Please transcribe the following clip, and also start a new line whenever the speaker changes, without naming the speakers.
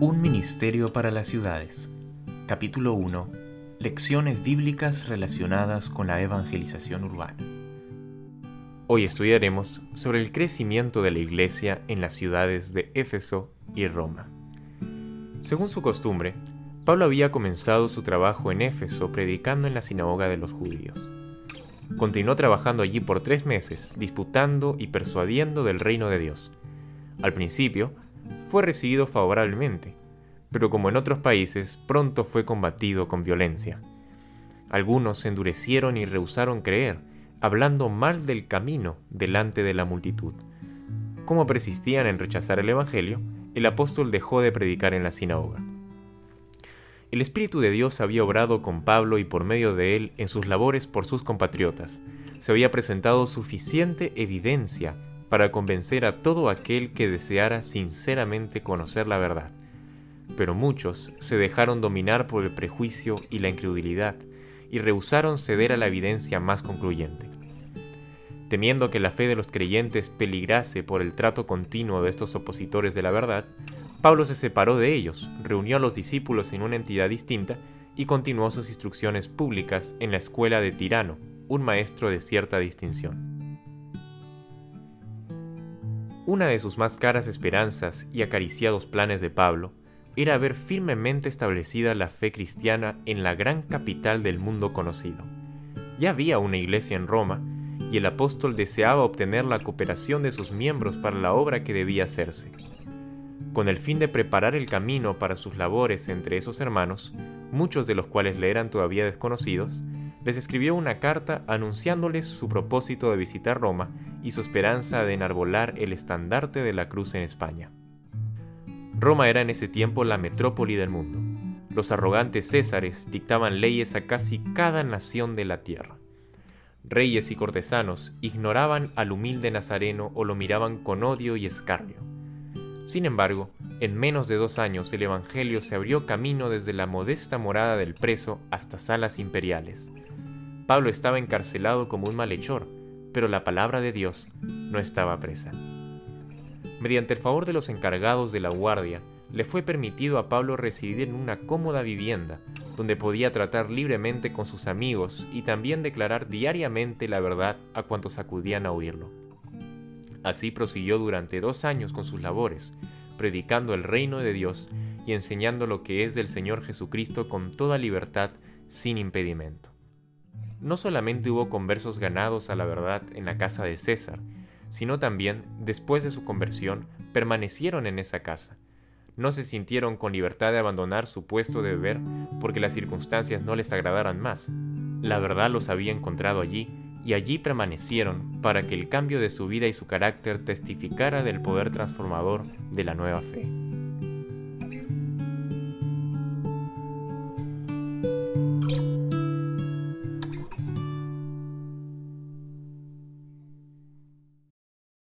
Un ministerio para las ciudades. Capítulo 1. Lecciones bíblicas relacionadas con la evangelización urbana. Hoy estudiaremos sobre el crecimiento de la iglesia en las ciudades de Éfeso y Roma. Según su costumbre, Pablo había comenzado su trabajo en Éfeso predicando en la sinagoga de los judíos. Continuó trabajando allí por tres meses, disputando y persuadiendo del reino de Dios. Al principio, fue recibido favorablemente, pero como en otros países, pronto fue combatido con violencia. Algunos se endurecieron y rehusaron creer, hablando mal del camino delante de la multitud. Como persistían en rechazar el Evangelio, el apóstol dejó de predicar en la sinagoga. El Espíritu de Dios había obrado con Pablo y por medio de él en sus labores por sus compatriotas. Se había presentado suficiente evidencia para convencer a todo aquel que deseara sinceramente conocer la verdad. Pero muchos se dejaron dominar por el prejuicio y la incredulidad y rehusaron ceder a la evidencia más concluyente. Temiendo que la fe de los creyentes peligrase por el trato continuo de estos opositores de la verdad, Pablo se separó de ellos, reunió a los discípulos en una entidad distinta y continuó sus instrucciones públicas en la escuela de Tirano, un maestro de cierta distinción. Una de sus más caras esperanzas y acariciados planes de Pablo era ver firmemente establecida la fe cristiana en la gran capital del mundo conocido. Ya había una iglesia en Roma, y el apóstol deseaba obtener la cooperación de sus miembros para la obra que debía hacerse. Con el fin de preparar el camino para sus labores entre esos hermanos, muchos de los cuales le eran todavía desconocidos, les escribió una carta anunciándoles su propósito de visitar Roma y su esperanza de enarbolar el estandarte de la cruz en España. Roma era en ese tiempo la metrópoli del mundo. Los arrogantes césares dictaban leyes a casi cada nación de la tierra. Reyes y cortesanos ignoraban al humilde nazareno o lo miraban con odio y escarnio. Sin embargo, en menos de dos años el Evangelio se abrió camino desde la modesta morada del preso hasta salas imperiales. Pablo estaba encarcelado como un malhechor, pero la palabra de Dios no estaba presa. Mediante el favor de los encargados de la guardia, le fue permitido a Pablo residir en una cómoda vivienda, donde podía tratar libremente con sus amigos y también declarar diariamente la verdad a cuantos acudían a oírlo. Así prosiguió durante dos años con sus labores, predicando el reino de Dios y enseñando lo que es del Señor Jesucristo con toda libertad, sin impedimento. No solamente hubo conversos ganados a la verdad en la casa de César, sino también, después de su conversión, permanecieron en esa casa. No se sintieron con libertad de abandonar su puesto de beber porque las circunstancias no les agradaran más. La verdad los había encontrado allí y allí permanecieron para que el cambio de su vida y su carácter testificara del poder transformador de la nueva fe.